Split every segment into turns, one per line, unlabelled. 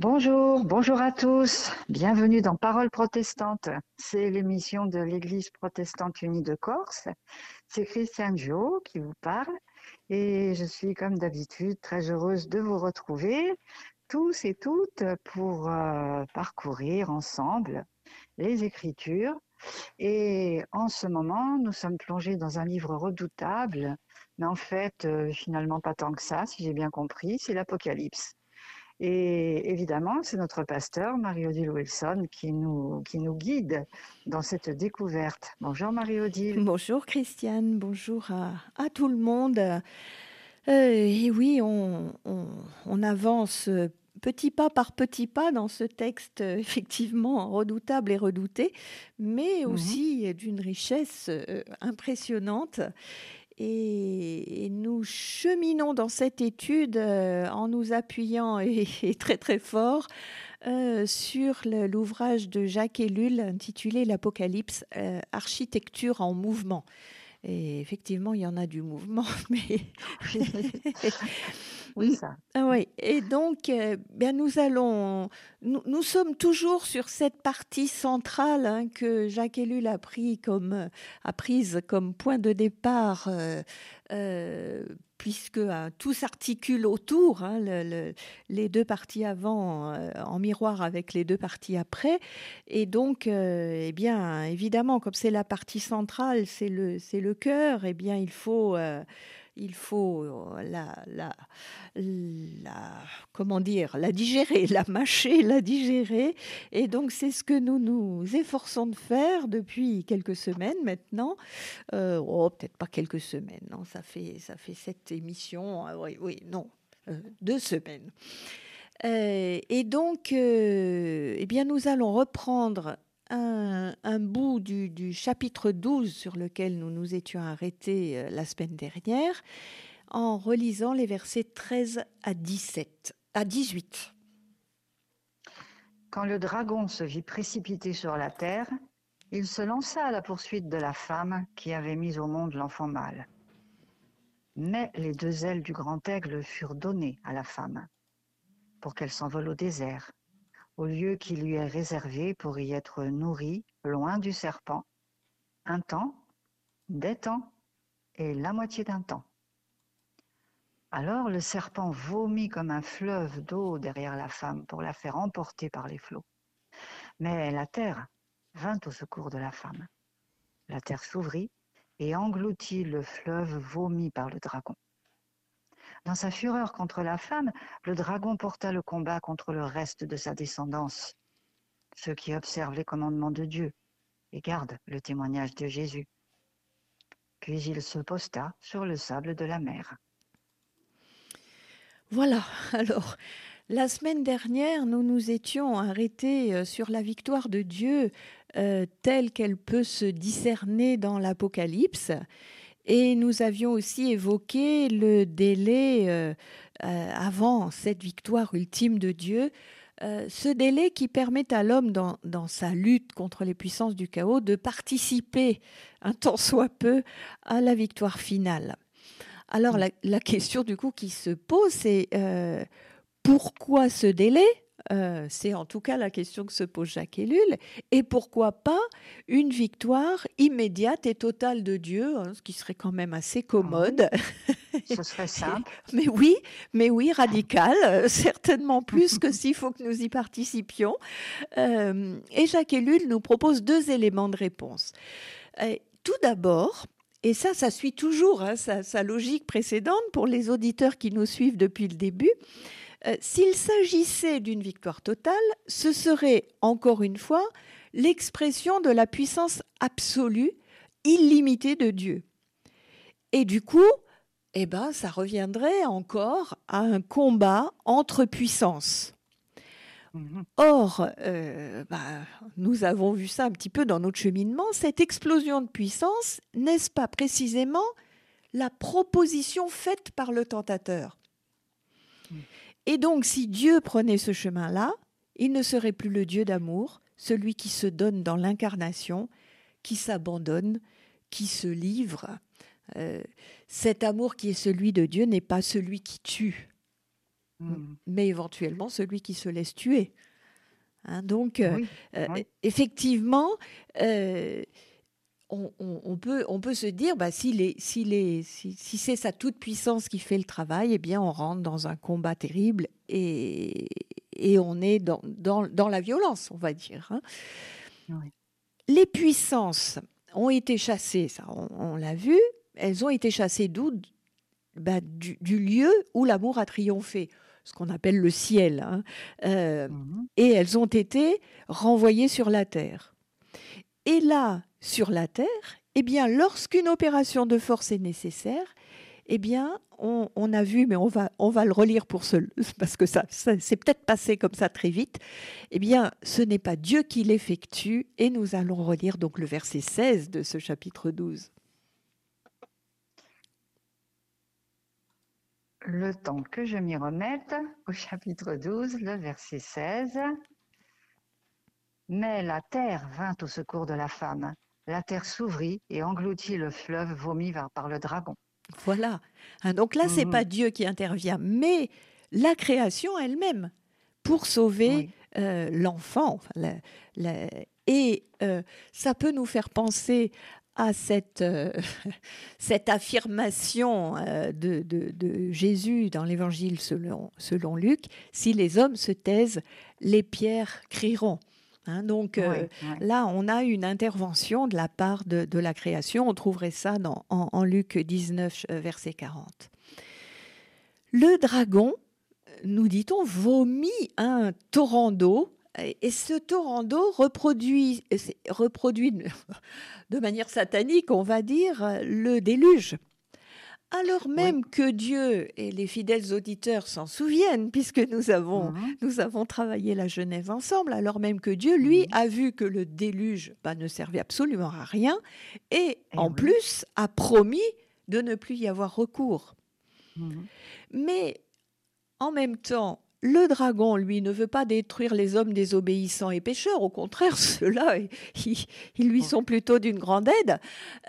Bonjour, bonjour à tous. Bienvenue dans Parole protestante. C'est l'émission de l'Église protestante unie de Corse. C'est Christiane Jo qui vous parle et je suis comme d'habitude très heureuse de vous retrouver tous et toutes pour euh, parcourir ensemble les Écritures. Et en ce moment, nous sommes plongés dans un livre redoutable, mais en fait, euh, finalement pas tant que ça, si j'ai bien compris, c'est l'Apocalypse. Et évidemment, c'est notre pasteur, Marie-Odile Wilson, qui nous, qui nous guide dans cette découverte. Bonjour Marie-Odile.
Bonjour Christiane, bonjour à, à tout le monde. Euh, et oui, on, on, on, avance petit pas par petit pas dans ce texte effectivement redoutable et redouté, mais mhm. aussi d'une richesse euh, impressionnante. Et, nous cheminons dans cette étude euh, en nous appuyant et, très très fort euh, sur l'ouvrage de Jacques Ellul intitulé L'Apocalypse, euh, architecture en mouvement. Et effectivement, il y en a du mouvement, mais
oui, ça.
Ah oui. Et donc, euh, bien, nous allons, nous, nous, sommes toujours sur cette partie centrale hein, que Jacques Ellul a pris comme, a prise comme point de départ euh, euh, puisque hein, tout s'articule autour, hein, le, les deux parties avant euh, en miroir avec les deux parties après. Et donc, euh, eh bien, évidemment, comme c'est la partie centrale, c'est le, c'est le cœur, eh bien, il faut euh, il faut euh, la, la, la, comment dire, la digérer, la mâcher, la digérer. Et donc, c'est ce que nous nous efforçons de faire depuis quelques semaines maintenant. Euh, oh, peut-être pas quelques semaines, non, ça fait, ça fait cette émission. Ah oui, oui, non, euh, deux semaines. Et donc, eh bien, nous allons reprendre un, bout du, chapitre 12 sur lequel nous nous étions arrêtés euh, la semaine dernière en relisant les versets 13 à 17 à 18.
Quand le dragon se vit précipité sur la terre, il se lança à la poursuite de la femme qui avait mis au monde l'enfant mâle. Mais les deux ailes du grand aigle furent données à la femme pour qu'elle s'envole au désert au lieu qui lui est réservé pour y être nourri loin du serpent, un temps, des temps et la moitié d'un temps. Alors le serpent vomit comme un fleuve d'eau derrière la femme pour la faire emporter par les flots. Mais la terre vint au secours de la femme. La terre s'ouvrit et engloutit le fleuve vomi par le dragon. Dans sa fureur contre la femme, le dragon porta le combat contre le reste de sa descendance, ceux qui observent les commandements de Dieu et gardent le témoignage de Jésus. Puis il se posta sur le sable de la mer.
Voilà, alors la semaine dernière, nous nous étions arrêtés euh, sur la victoire de Dieu euh, telle qu'elle peut se discerner dans l'Apocalypse. Et nous avions aussi évoqué le délai euh, euh, avant cette victoire ultime de Dieu, euh, ce délai qui permet à l'homme dans, dans, sa lutte contre les puissances du chaos de participer un temps soit peu à la victoire finale. Alors la, la question du coup qui se pose, c'est pourquoi ce délai? Euh, c'est en tout cas la question que se pose Jacques Ellul. Et pourquoi pas une victoire immédiate et totale de Dieu, hein, ce qui serait quand même assez commode.
Ce serait simple.
mais oui, mais oui, radical, euh, certainement plus que s'il faut que nous y participions. Euh, et Jacques Ellul nous propose deux éléments de réponse. tout d'abord, et ça, ça suit toujours hein, sa, sa, logique précédente pour les auditeurs qui nous suivent depuis le début. Euh, s'il s'agissait d'une victoire totale, ce serait, encore une fois, l'expression de la puissance absolue, illimitée de Dieu. Et du coup, eh ben, ça reviendrait encore à un combat entre puissances. Mhm. Or, euh, bah, nous avons vu ça un petit peu dans notre cheminement, cette explosion de puissance, n'est-ce pas précisément la proposition faite par le tentateur? Et donc, si Dieu prenait ce chemin-là, il ne serait plus le Dieu d'amour, celui qui se donne dans l'incarnation, qui s'abandonne, qui se livre. Euh, cet amour qui est celui de Dieu n'est pas celui qui tue. mm. mais éventuellement celui qui se laisse tuer. Hein, donc, euh, euh, effectivement, on, peut, on peut se dire, bah, si, si, si, c'est sa toute-puissance qui fait le travail, eh bien, on rentre dans un combat terrible et, et on est dans, dans, la violence, on va dire. Hein. Les puissances ont été chassées, ça, on, l'a vu, elles ont été chassées d'où? Bah, du, lieu où l'amour a triomphé ce qu'on appelle le ciel, hein. euh, mmh et elles ont été renvoyées sur la terre. Et là, sur la terre, eh bien, lorsqu'une opération de force est nécessaire, eh bien, on, a vu, mais on va, le relire pour ce, parce que ça, ça c'est peut-être passé comme ça très vite. Eh bien, ce n'est pas Dieu qui l'effectue, et nous allons relire donc le verset 16 de ce chapitre 12.
Le temps que je m'y remette, au chapitre 12, le verset 16. Mais la terre vint au secours de la femme. La terre s'ouvrit et engloutit le fleuve vomi par le dragon.
Voilà. Hein, donc là, c'est n'est pas. Dieu qui intervient, mais la création elle-même pour sauver euh, l'enfant. et euh, ça peut nous faire penser à cette, euh, cette affirmation de, de, Jésus dans l'Évangile selon, selon Luc, si les hommes se taisent, les pierres crieront. Hein, donc euh, là, on a une intervention de la part de, la création. On trouverait ça dans, en, Luc 19, euh, verset 40. Le dragon, nous dit-on, vomit un torrent d'eau. Et ce torrent d'eau reproduit, reproduit de manière satanique, on va dire, le déluge. Alors même que Dieu et les fidèles auditeurs s'en souviennent, puisque nous avons, mhm. nous avons travaillé la Genèse ensemble, alors même que Dieu, lui, a vu que le déluge bah, ne servait absolument à rien, et, en plus a promis de ne plus y avoir recours. Mhm. Mais en même temps, le dragon, lui, ne veut pas détruire les hommes désobéissants et pécheurs. Au contraire, ceux-là, ils, lui sont plutôt d'une grande aide.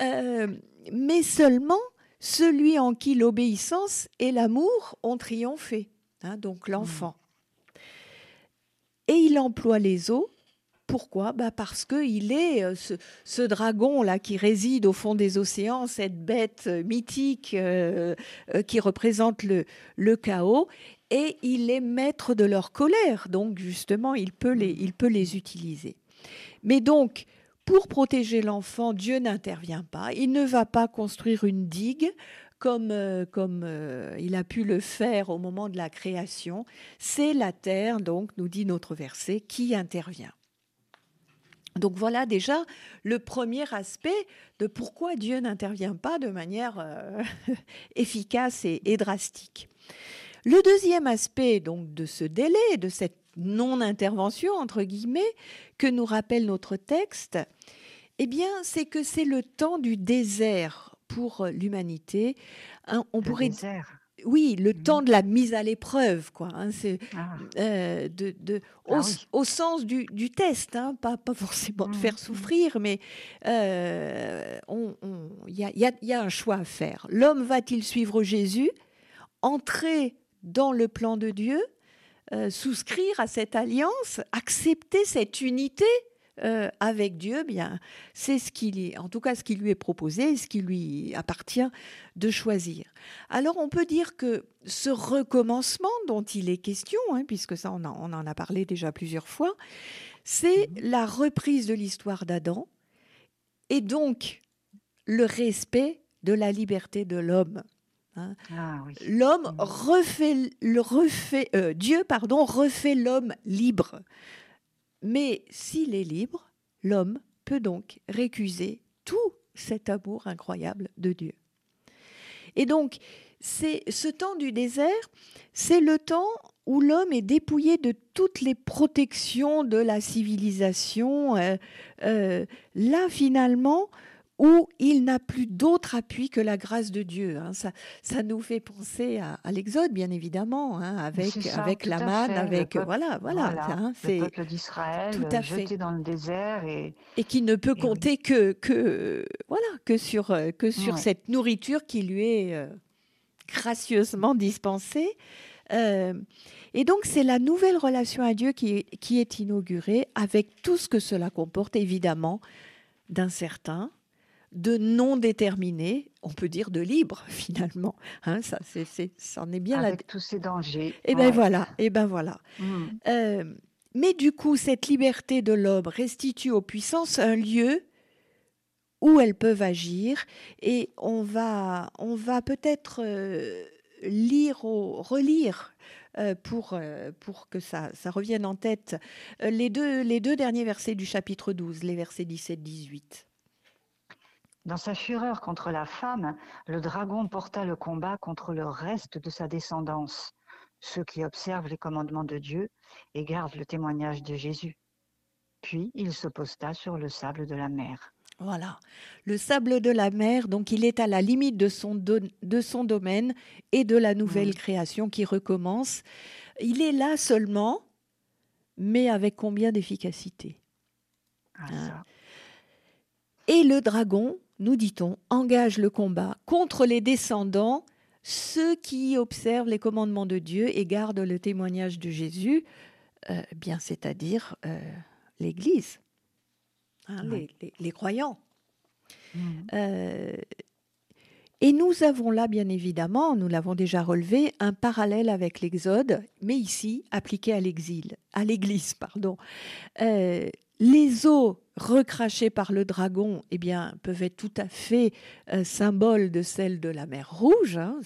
Euh, mais seulement celui en qui l'obéissance et l'amour ont triomphé, hein, donc l'enfant. Et il emploie les eaux. Pourquoi? Bah Parce qu'il est euh, ce, dragon-là qui réside au fond des océans, cette bête euh, mythique euh, qui représente le, le chaos, et il est maître de leur colère. Donc justement, il peut les, il peut les utiliser. Mais donc, pour protéger l'enfant, Dieu n'intervient pas. Il ne va pas construire une digue comme, euh, comme euh, il a pu le faire au moment de la création. C'est la terre, donc, nous dit notre verset, qui intervient. Donc voilà déjà le premier aspect de pourquoi Dieu n'intervient pas de manière euh, efficace et, et, drastique. Le deuxième aspect donc de ce délai, de cette non-intervention, entre guillemets, que nous rappelle notre texte, eh bien, c'est que c'est le temps du désert pour l'humanité.
Hein, on pourrait désert.
Oui, le mmh. temps de la mise à l'épreuve, quoi. Hein, c'est ah. euh, de, ah au, sens du, test, hein, pas, pas forcément de faire mmh. souffrir, mais euh, il y, a, un choix à faire. L'homme va-t-il suivre Jésus, entrer dans le plan de Dieu, euh, souscrire à cette alliance, accepter cette unité euh, avec Dieu, bien, c'est ce qu'il est, en tout cas ce qui lui est proposé, ce qui lui appartient de choisir. Alors on peut dire que ce recommencement dont il est question, hein, puisque ça on, on, en a parlé déjà plusieurs fois, c'est mhm. la reprise de l'histoire d'Adam et donc le respect de la liberté de l'homme. Hein. Ah l'homme mmh. refait, le refait euh, Dieu pardon, refait l'homme libre. Mais s'il est libre, l'homme peut donc récuser tout cet amour incroyable de Dieu. Et donc, c'est ce temps du désert, c'est le temps où l'homme est dépouillé de toutes les protections de la civilisation. Euh, euh, là, finalement, où il n'a plus d'autre appui que la grâce de Dieu. Hein. Ça, ça nous fait penser à, l'Exode, bien évidemment, hein, avec, avec la manne, avec voilà, voilà,
hein, c'est le peuple d'Israël jeté dans le désert et,
et qui ne peut compter que, que voilà que sur que sur cette nourriture qui lui est euh, gracieusement dispensée. Euh, et donc, c'est la nouvelle relation à Dieu qui est, qui est inaugurée avec tout ce que cela comporte, évidemment, d'incertain, de non déterminé, on peut dire de libre finalement. Hein, ça, c'est, c'est, ça en est bien
Avec tous ces dangers.
Et eh ben voilà, et eh ben voilà. Mm. Euh, mais du coup, cette liberté de l'homme restitue aux puissances un lieu où elles peuvent agir, et on va, on va peut-être euh, lire ou relire euh, pour, euh, pour que ça, ça revienne en tête les, deux, les deux derniers versets du chapitre 12, les versets 17-18.
Dans sa fureur contre la femme, le dragon porta le combat contre le reste de sa descendance, ceux qui observent les commandements de Dieu et gardent le témoignage de Jésus. Puis il se posta sur le sable de la mer.
Voilà, le sable de la mer, donc il est à la limite de son, de son domaine et de la nouvelle mm. création qui recommence. Il est là seulement, mais avec combien d'efficacité?
Ah, hein?
Et le dragon, nous dit-on, engage le combat contre les descendants, ceux qui observent les commandements de Dieu et gardent le témoignage de Jésus, euh, bien c'est-à-dire euh, l'Église. Hein, les, croyants. Mmh. Euh, et nous avons là, bien évidemment, nous l'avons déjà relevé, un parallèle avec l'Exode, mais ici appliqué à l'exil, à l'Église, pardon. Euh, les eaux recrachées par le dragon, eh bien, peuvent être tout à fait euh, symboles de celles de la mer Rouge. Hein,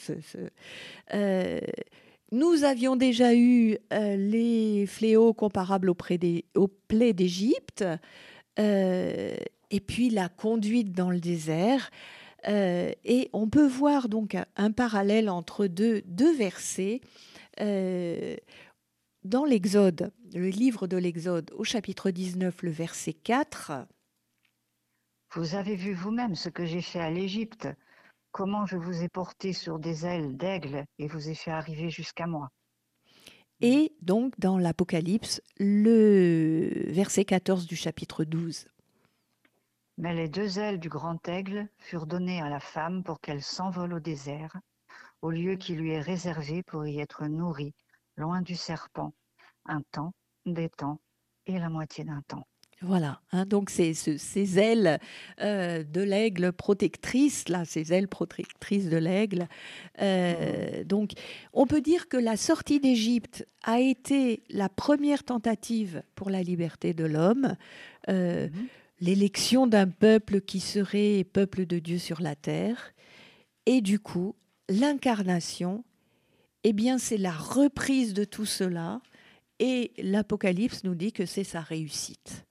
nous avions déjà eu les fléaux comparables aux, plaies d'Égypte. Euh, et puis la conduite dans le désert. Euh, et on peut voir donc un, parallèle entre deux versets. Dans l'Exode, le livre de l'Exode, au chapitre 19, le verset 4.
Vous avez vu vous-même ce que j'ai fait à l'Égypte, comment je vous ai porté sur des ailes d'aigle et vous ai fait arriver jusqu'à moi.
Et donc dans l'Apocalypse, le verset 14 du chapitre 12.
Mais les deux ailes du grand aigle furent données à la femme pour qu'elle s'envole au désert, au lieu qui lui est réservé pour y être nourrie, loin du serpent, un temps, des temps et la moitié d'un temps.
Voilà, hein, donc ces, ces ailes euh, de l'aigle protectrices, là, ces ailes protectrices de l'aigle. Euh, donc, on peut dire que la sortie d'Égypte a été la première tentative pour la liberté de l'homme, euh, mhm. l'élection d'un peuple qui serait peuple de Dieu sur la terre, et du coup, l'incarnation, eh bien, c'est la reprise de tout cela, et l'Apocalypse nous dit que c'est sa réussite.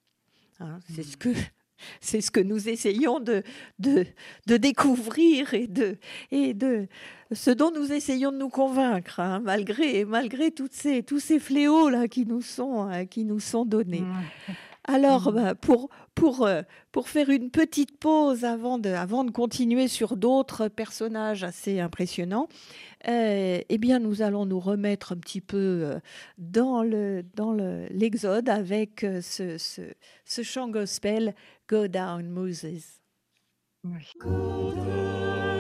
Hein, c'est ce que c'est ce que nous essayons de, de, de, découvrir et de, et de ce dont nous essayons de nous convaincre, hein, malgré, malgré toutes ces, tous ces fléaux là qui nous sont, hein, qui nous sont donnés. Alors, mmh. bah, pour, pour, euh, pour faire une petite pause avant de, avant de continuer sur d'autres personnages assez impressionnants, euh, eh bien, nous allons nous remettre un petit peu euh, dans le dans l'Exode avec ce, ce, ce, chant gospel Go Down Moses. Go down,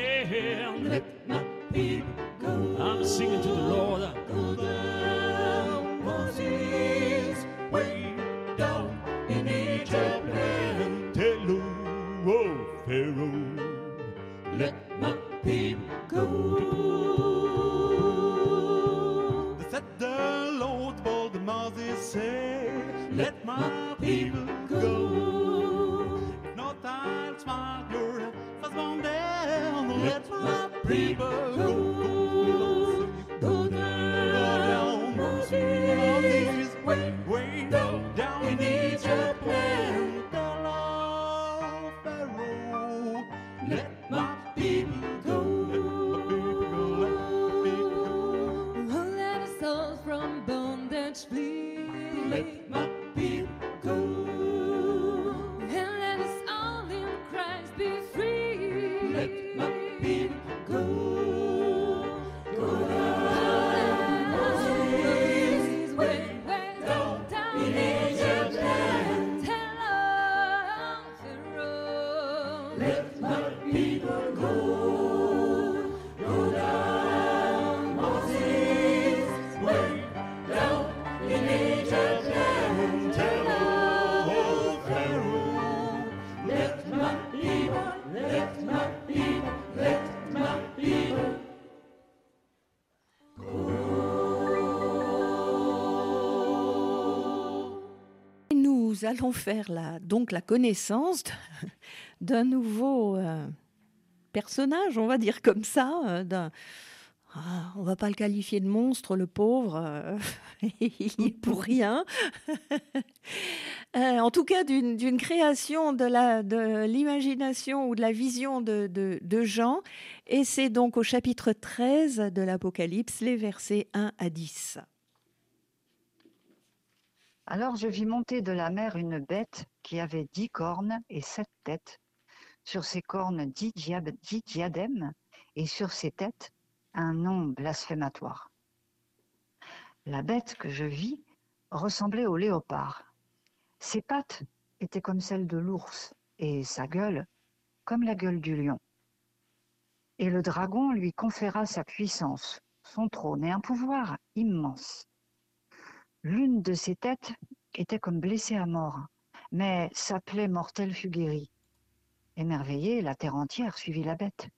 land.
Let my people go. I'm singing to the Lord. Go down, Moses.
Nous allons faire la, donc la connaissance d'un nouveau euh, personnage, on va dire comme ça, euh, ah, on va pas le qualifier de monstre, le pauvre, euh, il est pour rien. en tout cas, d'une création de l'imagination ou de la vision de, de Jean. Et c'est donc au chapitre 13 de l'Apocalypse, les versets 1 à 10.
Alors je vis monter de la mer une bête qui avait dix cornes et sept têtes. Sur ses cornes dix, diadèmes et sur ses têtes un nom blasphématoire. La bête que je vis ressemblait au léopard. Ses pattes étaient comme celles de l'ours et sa gueule comme la gueule du lion. Et le dragon lui conféra sa puissance, son trône et un pouvoir immense. L'une de ses têtes était comme blessée à mort, mais sa plaie mortelle fut guérie. Émerveillée, la terre entière suivit la bête.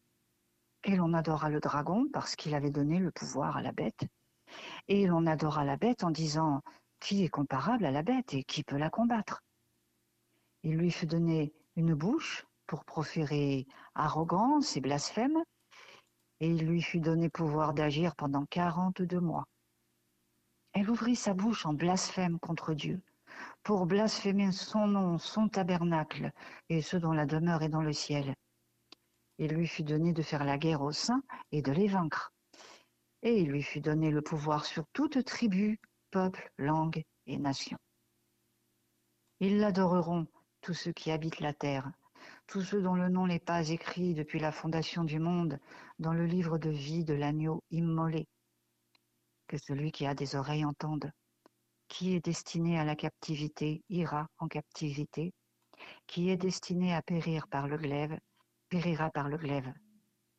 Et l'on adora le dragon parce qu'il avait donné le pouvoir à la bête. Et l'on adora la bête en disant Qui est comparable à la bête et qui peut la combattre Il lui fut donné une bouche pour proférer arrogance et blasphème, et il lui fut donné pouvoir d'agir pendant quarante-deux mois. Elle ouvrit sa bouche en blasphème contre Dieu, pour blasphémer son nom, son tabernacle, et ceux dont la demeure est dans le ciel. Il lui fut donné de faire la guerre aux saints et de les vaincre. Et il lui fut donné le pouvoir sur toute tribu, peuple, langue et nation. Ils l'adoreront, tous ceux qui habitent la terre, tous ceux dont le nom n'est pas écrit depuis la fondation du monde dans le livre de vie de l'agneau immolé que celui qui a des oreilles entende. Qui est destiné à la captivité ira en captivité. Qui est destiné à périr par le glaive périra par le glaive.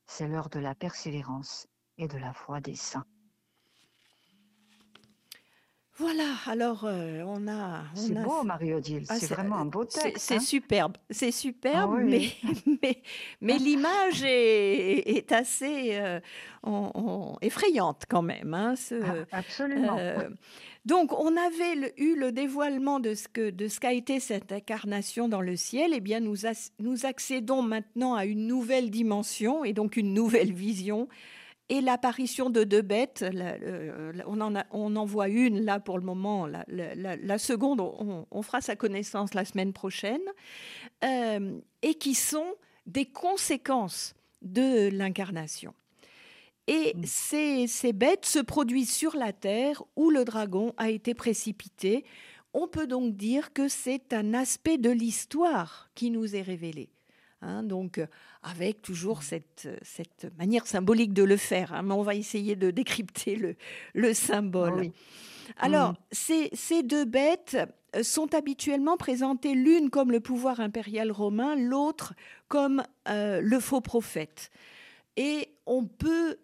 C'est l'heure de la persévérance et de la foi des saints.
Voilà, alors euh, on a.
C'est beau, Marie-Odile, ah, c'est vraiment un beau texte.
C'est hein. superbe, c'est superbe, ah mais, mais, l'image est, assez euh, effrayante quand même. Hein,
ah, absolument. Euh,
donc, on avait eu le dévoilement de ce que de ce qu'a été cette incarnation dans le ciel. Eh bien, nous, nous accédons maintenant à une nouvelle dimension et donc une nouvelle vision et l'apparition de deux bêtes, on, en on en voit une là pour le moment, la, seconde, on, fera sa connaissance la semaine prochaine, euh, et qui sont des conséquences de l'incarnation. Et mm. ces, ces bêtes se produisent sur la terre où le dragon a été précipité. On peut donc dire que c'est un aspect de l'histoire qui nous est révélé. Hein, donc, euh, avec toujours cette, cette, manière symbolique de le faire. Hein, mais on va essayer de décrypter le, le symbole. Alors, mmh. ces, ces, deux bêtes euh, sont habituellement présentées l'une comme le pouvoir impérial romain, l'autre comme euh, le faux prophète. Et on peut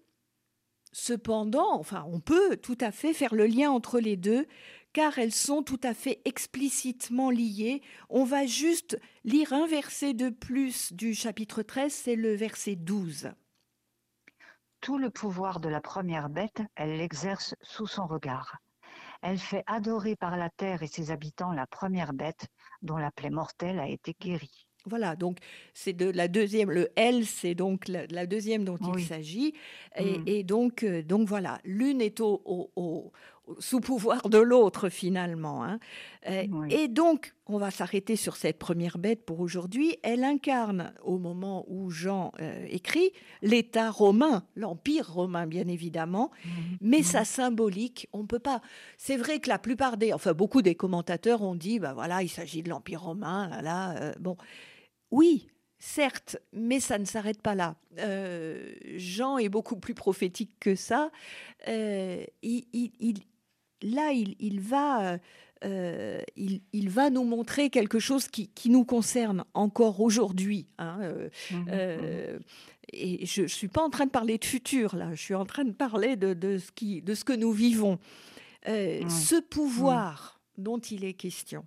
cependant, enfin, on peut tout à fait faire le lien entre les deux car elles sont tout à fait explicitement liées. On va juste lire un verset de plus du chapitre 13, c'est le verset 12.
Tout le pouvoir de la première bête, elle l'exerce sous son regard. Elle fait adorer par la terre et ses habitants la première bête dont la plaie mortelle a été guérie.
Voilà, donc c'est de la deuxième, le L, c'est donc la, deuxième dont il s'agit. Et, mm. donc, euh, donc voilà, l'une est au, sous pouvoir de l'autre finalement. Hein. Euh, et donc, on va s'arrêter sur cette première bête pour aujourd'hui. Elle incarne, au moment où Jean euh, écrit, l'État romain, l'Empire romain bien évidemment, mmh. mais sa symbolique, on peut pas. C'est vrai que la plupart des, enfin beaucoup des commentateurs ont dit, bah voilà, il s'agit de l'Empire romain, là, euh, bon, oui. Certes, mais ça ne s'arrête pas là. Jean est beaucoup plus prophétique que ça. il, là, il, va, euh, il, va nous montrer quelque chose qui, nous concerne encore aujourd'hui. Hein, euh, mmh euh, mmh et je ne suis pas en train de parler de futur, là, je suis en train de parler de, ce, qui, de ce que nous vivons. Ce pouvoir dont il est question,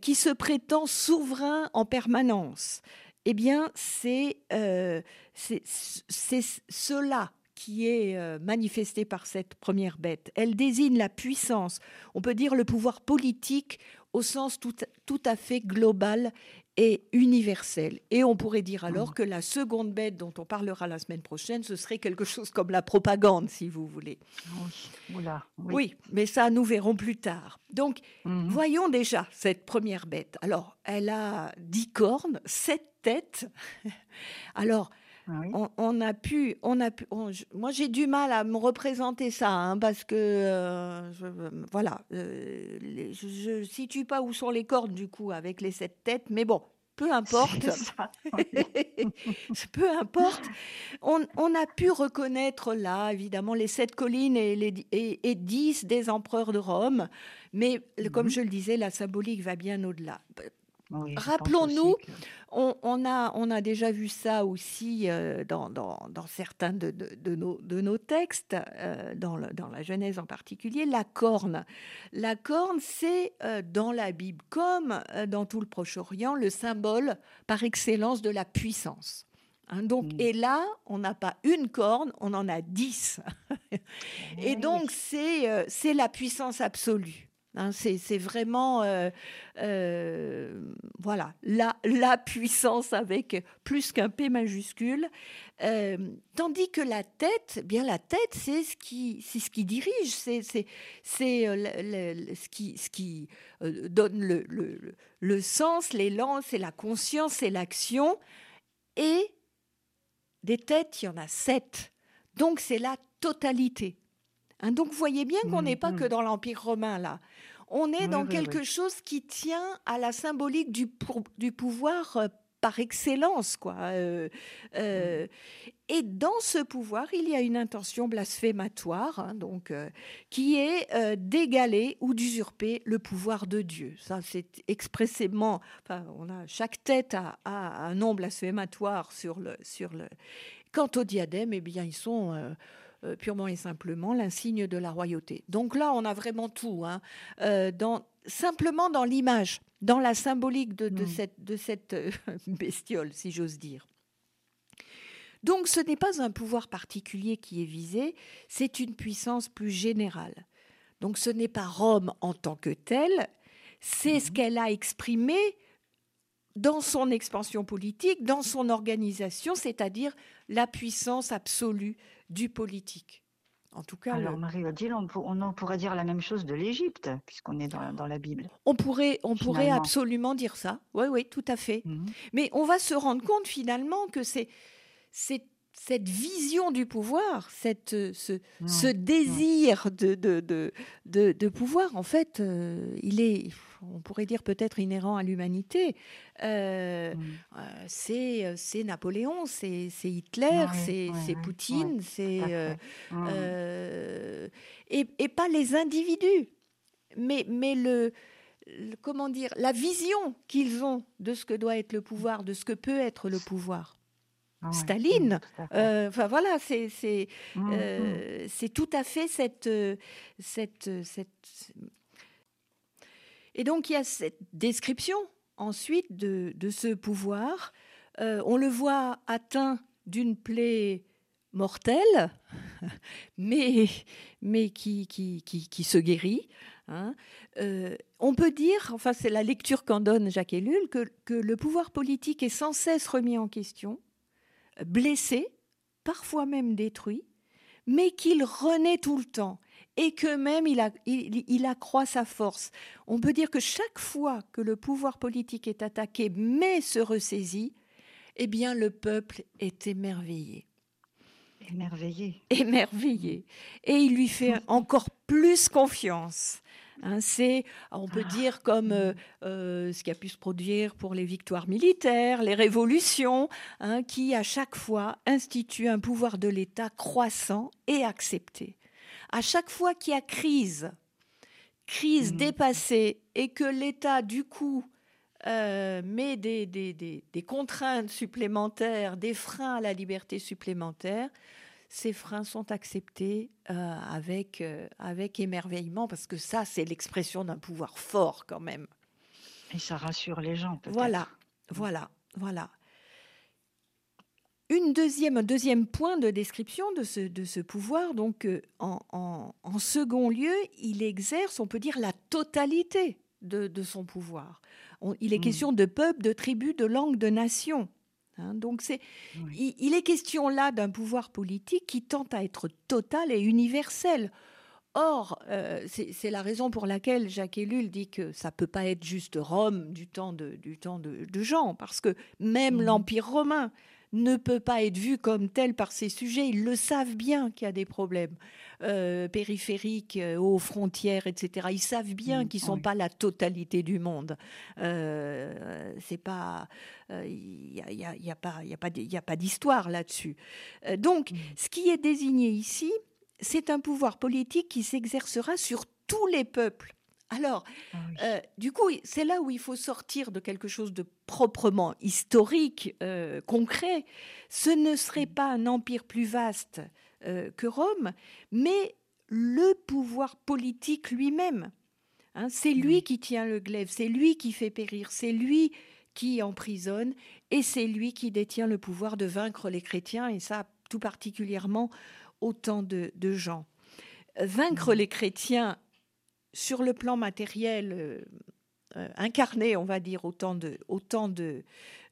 qui se prétend souverain en permanence, eh bien, c'est cela qui est euh, manifestée par cette première bête. Elle désigne la puissance, on peut dire le pouvoir politique au sens tout, tout à fait global et universel. Et on pourrait dire alors mmh. que la seconde bête dont on parlera la semaine prochaine, ce serait quelque chose comme la propagande, si vous voulez. Oui, oui. mais ça, nous verrons plus tard. Donc, mmh. voyons déjà cette première bête. Alors, elle a dix cornes, sept têtes. Alors, ah on, a pu, on a pu moi j'ai du mal à me représenter ça hein, parce que euh, voilà, euh, je, ne situe pas où sont les cordes du coup avec les sept têtes, mais bon, peu importe. peu importe. On, a pu reconnaître là, évidemment, les sept collines et, les, et, dix des empereurs de Rome, mais comme mhm. je le disais, la symbolique va bien au-delà. Rappelons-nous, on, a, on a déjà vu ça aussi euh, dans, dans, certains de, de, nos, de, nos, textes, euh, dans, dans, la Genèse en particulier, la corne. La corne, c'est euh, dans la Bible, comme dans tout le Proche-Orient, le symbole par excellence de la puissance. Hein, donc, mm. Et là, on n'a pas une corne, on en a dix. et donc, c'est la puissance absolue. Hein, c'est vraiment euh, euh, voilà la, puissance avec plus qu'un P majuscule, euh, tandis que la tête, eh bien la tête, c'est ce qui c'est ce qui dirige, c'est c'est ce qui ce qui donne le, le, le sens, l'élan, c'est la conscience, c'est l'action, et des têtes, il y en a sept, donc c'est la totalité. Hein, donc vous voyez bien qu'on n'est pas mmh, que mmh. dans l'Empire romain là. On est dans quelque chose qui tient à la symbolique du, du pouvoir euh, par excellence, quoi. Euh, euh, mmh. et dans ce pouvoir, il y a une intention blasphématoire, hein, donc qui est d'égaler ou d'usurper le pouvoir de Dieu. Ça, c'est expressément. Enfin, on a chaque tête a, un nom blasphématoire sur le sur le. Quant au diadème, eh bien, ils sont euh, purement et simplement l'insigne de la royauté. Donc là, on a vraiment tout, hein. euh, dans, simplement dans l'image, dans la symbolique de, mm. cette, de cette euh, bestiole, si j'ose dire. Donc ce n'est pas un pouvoir particulier qui est visé, c'est une puissance plus générale. Donc ce n'est pas Rome en tant que telle, c'est ce mm. qu'elle a exprimé dans son expansion politique, dans son organisation, c'est-à-dire la puissance absolue du politique. En tout cas,
alors Marie-Odile, on, on, pourrait dire la même chose de l'Égypte, puisqu'on est dans, la Bible.
On pourrait, on pourrait absolument dire ça. Oui, oui, tout à fait. Mhm. Mais on va se rendre compte finalement que c'est cette vision du pouvoir, cette, ce, désir de, de, de, pouvoir, en fait, euh, il est, on pourrait dire peut-être inhérent à l'humanité. Euh, mm. euh, c'est Napoléon, c'est Hitler, c'est Poutine, c'est mm. et, et, pas les individus, mais, mais le, comment dire la vision qu'ils ont de ce que doit être le pouvoir, de ce que peut être le pouvoir. Ah Staline. Euh, enfin voilà, c'est c'est euh, tout à fait cette, cette cette et donc il y a cette description ensuite de, de ce pouvoir. Euh, on le voit atteint d'une plaie mortelle, mais, mais qui, qui, qui, qui se guérit. Hein. Euh, on peut dire, enfin c'est la lecture qu'en donne Jacques Ellul, que, que, le pouvoir politique est sans cesse remis en question, blessé, parfois même détruit, mais qu'il renaît tout le temps et que même il, a, il, accroît sa force. On peut dire que chaque fois que le pouvoir politique est attaqué mais se ressaisit, eh bien le peuple est émerveillé.
Émerveillé.
Émerveillé. Et il lui fait encore plus confiance. Hein, c'est, on peut ah. dire, comme euh, euh, ce qui a pu se produire pour les victoires militaires, les révolutions, hein, qui à chaque fois instituent un pouvoir de l'État croissant et accepté. À chaque fois qu'il y a crise, crise mmh. dépassée, et que l'État, du coup, euh, met des, des, contraintes supplémentaires, des freins à la liberté supplémentaire, ces freins sont acceptés euh, avec, euh, avec émerveillement, parce que ça, c'est l'expression d'un pouvoir fort quand même.
Et ça rassure les gens, peut-être.
Voilà, voilà, voilà. Une deuxième, un deuxième point de description de ce, de ce pouvoir, donc euh, en, en, second lieu, il exerce, on peut dire, la totalité de, de son pouvoir. il est mmh. question de peuple, de tribus, de langue, de nation. Hein, donc c'est, il, est question là d'un pouvoir politique qui tente à être total et universel. Or, euh, c'est la raison pour laquelle Jacques Ellul dit que ça peut pas être juste Rome du temps de, du temps de, Jean, parce que même mmh. l'Empire romain ne peut pas être vu comme tel par ses sujets. Ils le savent bien qu'il y a des problèmes euh, périphériques, euh, aux frontières, etc. Ils savent bien mm, qu'ils ne sont pas la totalité du monde. Euh, c'est pas, il n'y a, y a, y a, pas, il a pas d'histoire là-dessus. donc, mm. ce qui est désigné ici, c'est un pouvoir politique qui s'exercera sur tous les peuples alors, ah euh, du coup, c'est là où il faut sortir de quelque chose de proprement historique, euh, concret. Ce ne serait pas un empire plus vaste euh, que Rome, mais le pouvoir politique lui-même. Hein. c'est lui qui tient le glaive, c'est lui qui fait périr, c'est lui qui emprisonne, et c'est lui qui détient le pouvoir de vaincre les chrétiens, et ça tout particulièrement autant de, de gens. Vaincre les chrétiens sur le plan matériel euh, euh, incarné, on va dire, autant de, autant de,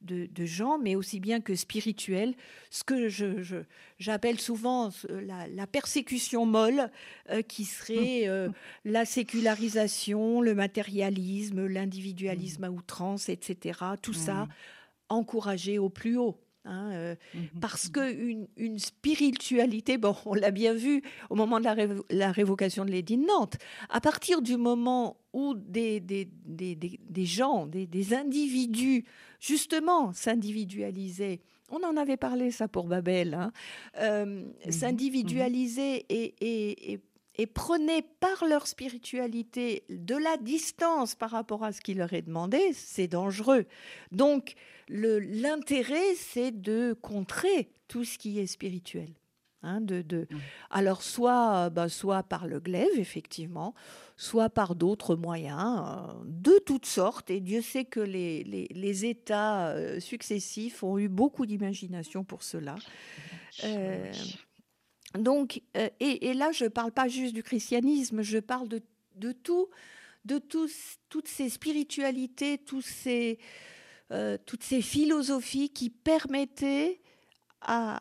de, gens, mais aussi bien que spirituel, ce que je, j'appelle souvent euh, la, persécution molle, qui serait la sécularisation, le matérialisme, l'individualisme à outrance, etc. Tout ça encouragé au plus haut. Hein, euh, mmh parce que une, spiritualité, bon, on l'a bien vu au moment de la, révocation de l'édit de Nantes, à partir du moment où des, des, des, gens, des, individus, justement, s'individualisaient, on en avait parlé ça pour Babel, hein, euh, mmh mmh s'individualisaient et, et, et et prenaient par leur spiritualité de la distance par rapport à ce qui leur est demandé, c'est dangereux. Donc l'intérêt, c'est de contrer tout ce qui est spirituel. Hein, de, de... Mmh. Alors soit, bah, soit par le glaive, effectivement, soit par d'autres moyens, euh, de toutes sortes. Et Dieu sait que les, les, les États euh, successifs ont eu beaucoup d'imagination pour cela. Euh, donc, et, et, là, je ne parle pas juste du christianisme, je parle de, de tout, de toutes ces spiritualités, tous ces, euh, toutes ces philosophies qui permettaient à,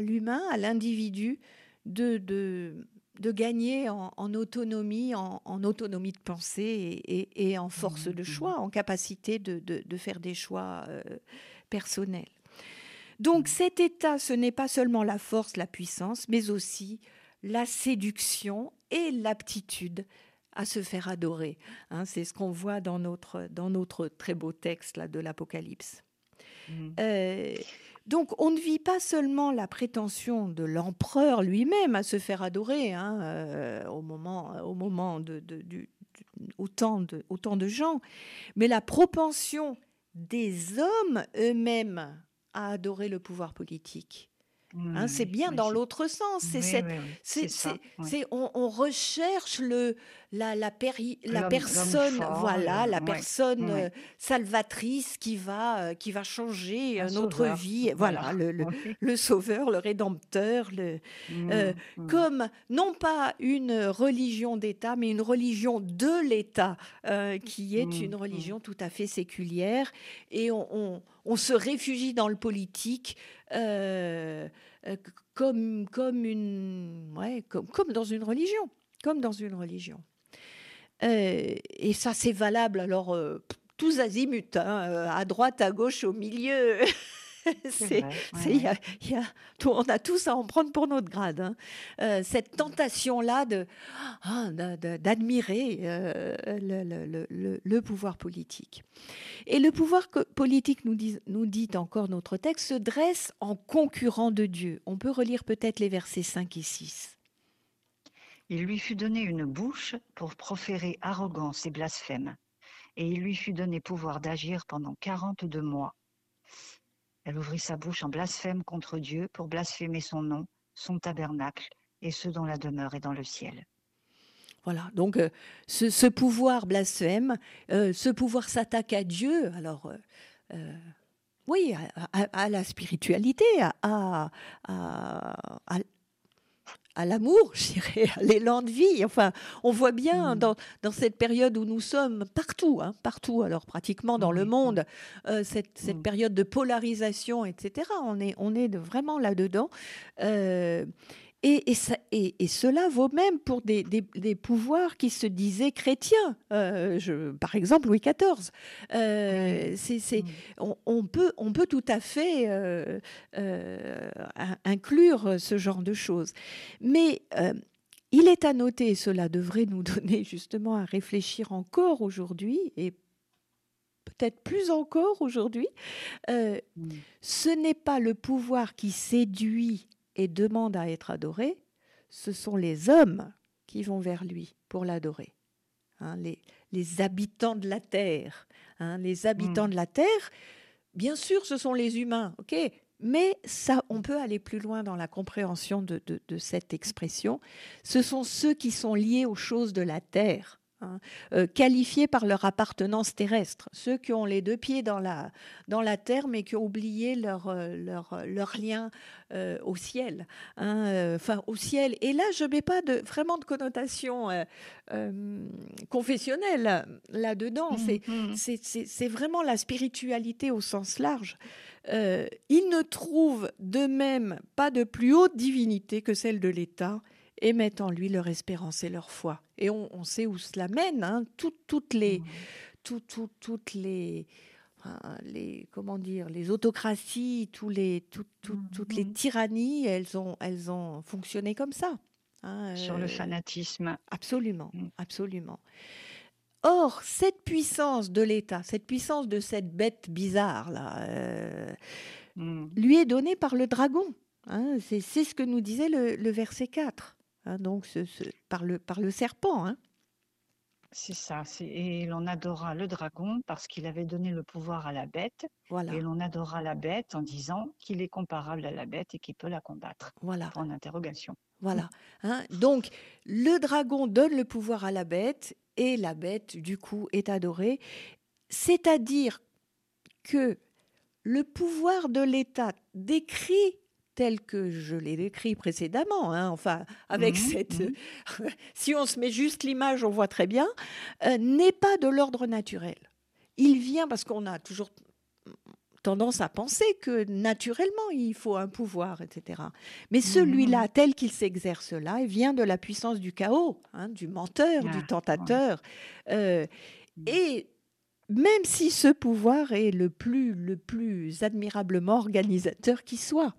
l'humain, à l'individu, de, de, gagner en, autonomie, en, autonomie de pensée et, en force de mmh, mmh. choix, en capacité de, faire des choix euh, personnels. Donc cet état, ce n'est pas seulement la force, la puissance, mais aussi la séduction et l'aptitude à se faire adorer. Hein, c'est ce qu'on voit dans notre, dans notre très beau texte là, de l'Apocalypse. Mhm. Euh, donc on ne vit pas seulement la prétention de l'empereur lui-même à se faire adorer hein, euh, au moment, au moment de, du, autant, de, autant de gens, mais la propension des hommes eux-mêmes à adorer le pouvoir politique. Hein, c'est bien dans l'autre sens. C'est on, recherche le la la, la personne voilà la personne euh, salvatrice qui va euh, qui va changer notre vie. Voilà, le, le, sauveur, le rédempteur, le mmh, euh, mmh. comme non pas une religion d'État, mais une religion de l'État qui est mmh, une religion tout à fait séculière et on, on se réfugie dans le politique. Euh, comme, comme, une, ouais, comme, comme dans une religion. Comme dans une religion. Euh, et ça, c'est valable, alors, euh, tous azimuts, hein, à droite, à gauche, au milieu. c'est, on a tous à en prendre pour notre grade. Hein. Euh, cette tentation-là de, ah, d'admirer euh, le, pouvoir politique. Et le pouvoir politique, nous dit, nous dit encore notre texte, se dresse en concurrent de Dieu. On peut relire peut-être les versets 5 et 6.
Il lui fut donné une bouche pour proférer arrogance et blasphème, et il lui fut donné pouvoir d'agir pendant quarante-deux mois elle ouvrit sa bouche en blasphème contre Dieu pour blasphémer son nom, son tabernacle et ceux dont la demeure est dans le ciel.
Voilà, donc euh, ce, pouvoir blasphème, euh, ce pouvoir s'attaque à Dieu, alors euh, oui, à, la spiritualité, à, à, à l'amour, je dirais, à l'élan de vie. Enfin, on voit bien mm. dans, dans, cette période où nous sommes partout, hein, partout, alors pratiquement dans le monde, euh, cette, cette, mm. période de polarisation, etc. On est, on est vraiment là-dedans. Euh, et, et, cela vaut même pour des, pouvoirs qui se disaient chrétiens. Euh, je, par exemple, Louis XIV. Euh, mm. on, peut, on peut tout à fait euh, inclure ce genre de choses. Mais il est à noter, et cela devrait nous donner justement à réfléchir encore aujourd'hui, et peut-être plus encore aujourd'hui, mm. ce n'est pas le pouvoir qui séduit et demande à être adoré, ce sont les hommes qui vont vers lui pour l'adorer. Hein, les, les, habitants de la terre. Hein, les habitants hmm. de la terre, bien sûr, ce sont les humains, ok mais ça, on peut aller plus loin dans la compréhension de, de cette expression. Ce sont ceux qui sont liés aux choses de la terre. Hein, euh, qualifiés par leur appartenance terrestre, ceux qui ont les deux pieds dans la, dans la terre mais qui ont oublié leur, euh, leur, leur lien euh, au ciel. Hein, enfin, au ciel. Et là, je ne mets pas de, vraiment de connotation confessionnelle là-dedans. Mmh, mmh. C'est vraiment la spiritualité au sens large. ils ne trouvent de même pas de plus haute divinité que celle de l'État et mettent en lui leur espérance et leur foi. Et on, sait où cela mène. Hein. toutes les, mmh. toutes les, les, comment dire, les autocraties, tous les, toutes les tyrannies, elles ont, elles ont fonctionné comme ça.
Hein, Sur le euh, fanatisme.
Absolument, mmh. absolument. Or, cette puissance de l'État, cette puissance de cette bête bizarre là, euh, lui est donnée par le dragon. Hein. c'est ce que nous disait le, le verset 4. Hein, donc ce, par, le, par le serpent. Hein.
C'est ça. Et l'on adora le dragon parce qu'il avait donné le pouvoir à la bête. Voilà. Et l'on adora la bête en disant qu'il est comparable à la bête et qu'il peut la combattre. Voilà. En interrogation.
Voilà. Hein. Donc le dragon donne le pouvoir à la bête et la bête, du coup, est adorée. C'est-à-dire que le pouvoir de l'État décrit tel que je l'ai décrit précédemment, hein, enfin avec mmh cette... Mmh. si on se met juste l'image, on voit très bien, euh, n'est pas de l'ordre naturel. Il vient parce qu'on a toujours tendance à penser que naturellement il faut un pouvoir, etc. Mais mmh celui-là, tel qu'il s'exerce là, il vient de la puissance du chaos, hein, du menteur, du ah, tentateur. Euh, et même si ce pouvoir est le plus, le plus admirablement organisateur qui soit,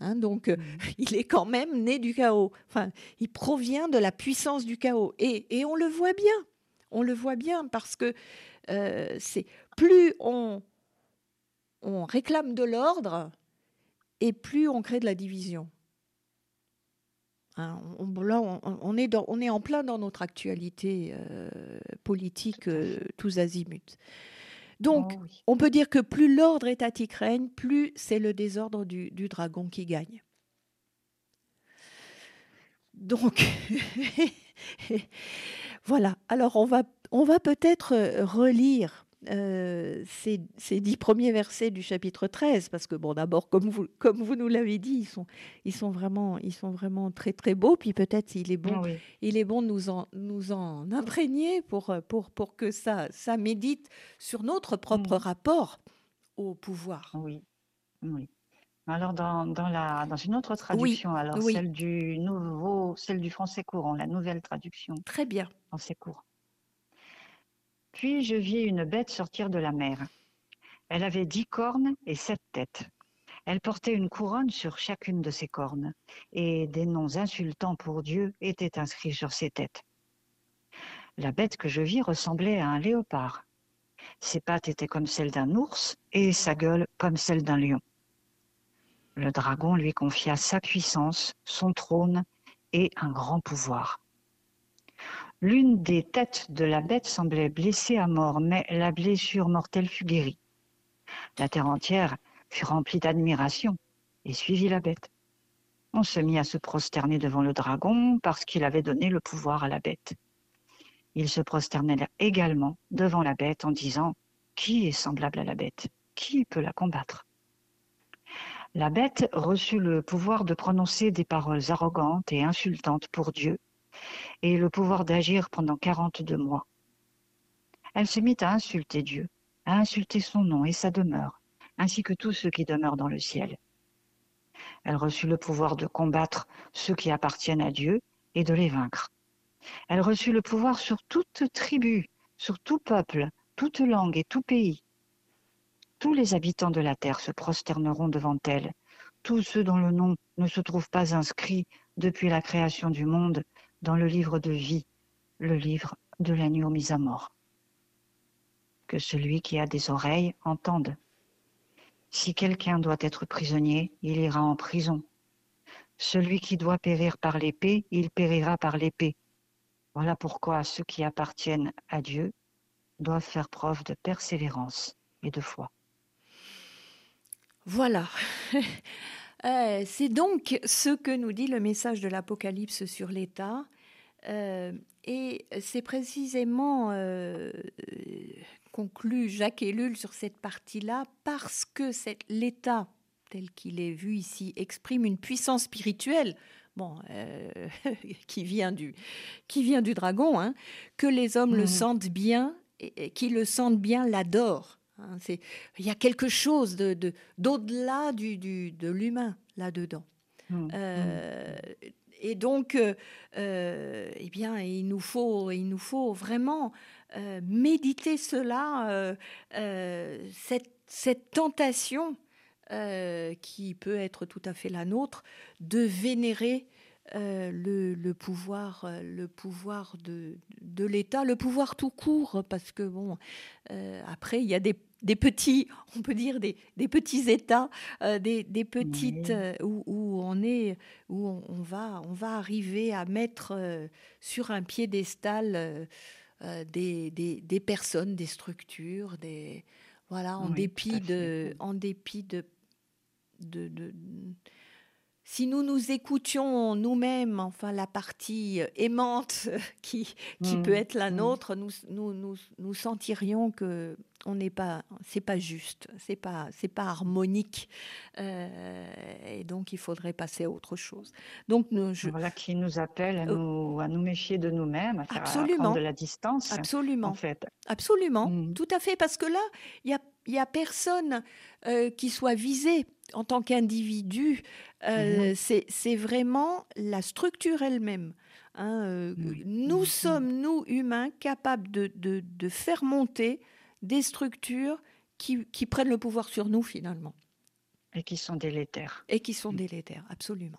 Hein, donc, euh, mmh. il est quand même né du chaos. Enfin, il provient de la puissance du chaos. Et, on le voit bien. On le voit bien parce que euh, c'est plus on, on réclame de l'ordre et plus on crée de la division. Hein, on, on, est dans, on, est en plein dans notre actualité euh, politique tous azimuts. Donc, oh, on peut dire que plus l'ordre étatique règne, plus c'est le désordre du, du dragon qui gagne. Donc, voilà. Alors, on va, on va peut-être euh, relire euh, ces, dix premiers versets du chapitre 13, parce que, bon, d'abord, comme vous, comme vous nous l'avez dit, ils sont, ils, sont vraiment, ils sont vraiment très, très beaux. Puis peut-être il est bon, il est bon de nous en, nous en imprégner pour, pour, pour que ça, ça médite sur notre propre mm. rapport au pouvoir.
Oui, oui. Alors, dans, dans, la, dans une autre traduction, alors celle du nouveau, celle du français courant, la nouvelle traduction.
Très bien.
Français courant. Puis je vis une bête sortir de la mer. Elle avait dix cornes et sept têtes. Elle portait une couronne sur chacune de ses cornes, et des noms insultants pour Dieu étaient inscrits sur ses têtes. La bête que je vis ressemblait à un léopard. Ses pattes étaient comme celles d'un ours et sa gueule comme celle d'un lion. Le dragon lui confia sa puissance, son trône et un grand pouvoir. L'une des têtes de la bête semblait blessée à mort, mais la blessure mortelle fut guérie. La terre entière fut remplie d'admiration et suivit la bête. On se mit à se prosterner devant le dragon parce qu'il avait donné le pouvoir à la bête. Ils se prosternèrent également devant la bête en disant Qui est semblable à la bête? Qui peut la combattre? La bête reçut le pouvoir de prononcer des paroles arrogantes et insultantes pour Dieu et le pouvoir d'agir pendant quarante-deux mois. Elle se mit à insulter Dieu, à insulter son nom et sa demeure, ainsi que tous ceux qui demeurent dans le ciel. Elle reçut le pouvoir de combattre ceux qui appartiennent à Dieu et de les vaincre. Elle reçut le pouvoir sur toute tribu, sur tout peuple, toute langue et tout pays. Tous les habitants de la terre se prosterneront devant elle, tous ceux dont le nom ne se trouve pas inscrit depuis la création du monde dans le livre de vie, le livre de l'agneau mis à mort. Que celui qui a des oreilles entende. Si quelqu'un doit être prisonnier, il ira en prison. Celui qui doit périr par l'épée, il périra par l'épée. Voilà pourquoi ceux qui appartiennent à Dieu doivent faire preuve de persévérance et de foi.
Voilà. Euh, c'est donc ce que nous dit le message de l'Apocalypse sur l'État. Euh, et c'est précisément euh, conclu Jacques Ellul sur cette partie-là parce que l'État, tel qu'il est vu ici, exprime une puissance spirituelle. Bon, qui, vient du, qui vient du dragon, hein, que les hommes le mmh. sentent bien, et, qui le sentent bien l'adorent. Hein, il y a quelque chose de, d'au-delà du, de l'humain là-dedans. Mmh, euh, mmh. Et donc, euh, euh, eh bien, il nous faut, il nous faut vraiment méditer cela, cette, cette, tentation qui peut être tout à fait la nôtre de vénérer le, le, pouvoir, le pouvoir de, de l'État, le pouvoir tout court, parce que bon, après il y a des des petits, on peut dire des, petits États, euh, des, petites euh, où, on est, où on, va, on va arriver à mettre euh, sur un piédestal des, des, personnes, des structures, des voilà, en dépit de, en dépit de, de si nous nous écoutions nous-mêmes, enfin la partie aimante qui, qui mmh. peut être la mmh. nôtre, nous, nous, nous, sentirions que on n'est pas, c'est pas juste, c'est pas, c'est pas harmonique, euh, et donc il faudrait passer à autre chose. Donc
je... voilà qui nous appelle à euh, nous, à nous méfier de nous-mêmes, à, faire, prendre de la distance.
Absolument.
En fait.
Absolument. Mmh. Tout à fait, parce que là, il y a, y a personne euh, qui soit visé en tant qu'individu, euh, mhm. c'est vraiment la structure elle-même. Hein, euh, nous sommes, nous, humains, capables de, de, faire monter des structures qui, qui, prennent le pouvoir sur nous, finalement.
Et qui sont délétères.
Et qui sont mm. délétères, absolument.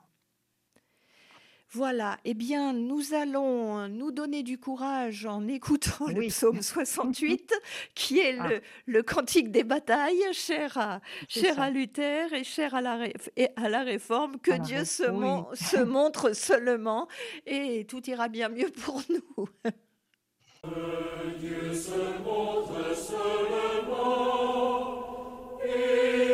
Voilà, eh bien, nous allons nous donner du courage en écoutant le psaume 68, qui est le, ah. le, cantique des batailles, cher à, cher à Luther et cher à la, et à la réforme. Que Dieu se, se, montre seulement et tout ira bien mieux pour nous. Que Dieu se montre seulement et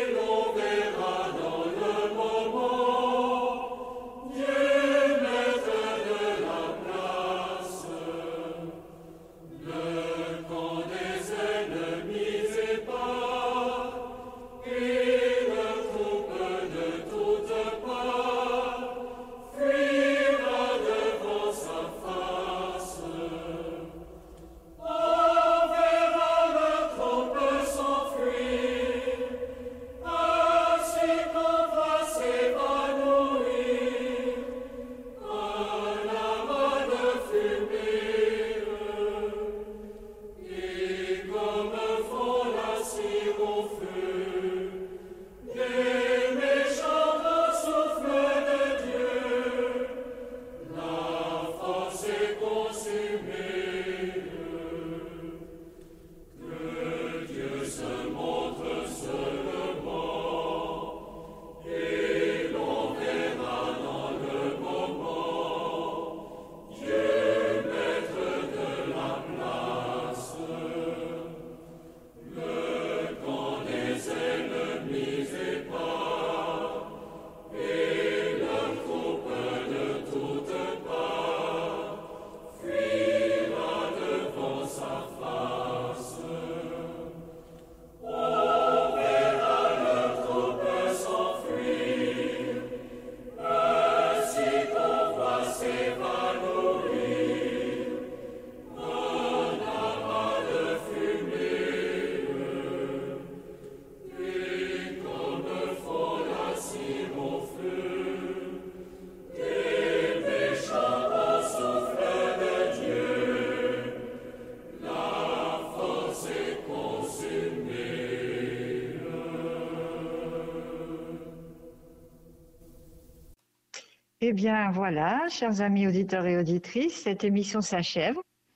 Eh bien voilà, chers amis auditeurs et auditrices, cette émission s'achève.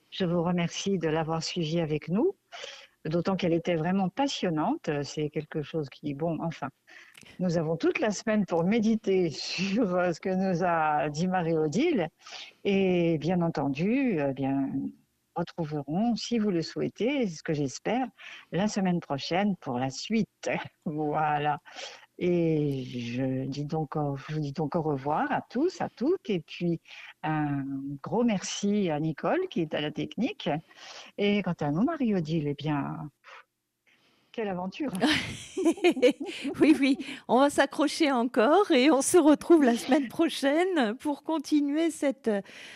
Je vous remercie de l'avoir suivie avec nous, d'autant qu'elle était vraiment passionnante. C'est quelque chose qui, bon, enfin, nous avons toute la semaine pour méditer sur euh, ce que nous a dit Marie-Odile. Et bien entendu, eh bien, retrouverons, si vous le souhaitez, ce que j'espère, la semaine prochaine pour la suite. Voilà. Et je, dis donc, je vous dis donc au revoir à tous, à toutes. Et puis, un gros merci à Nicole qui est à la technique. Et quant à nous, Marie-Odile, eh bien, quelle aventure
Oui, oui, on va s'accrocher encore et on se retrouve la semaine prochaine pour continuer cette,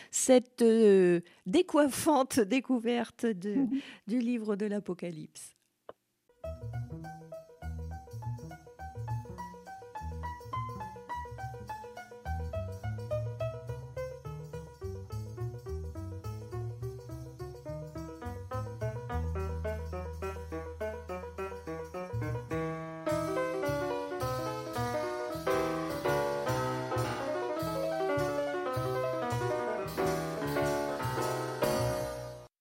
cette euh, décoiffante découverte de, du livre de l'Apocalypse.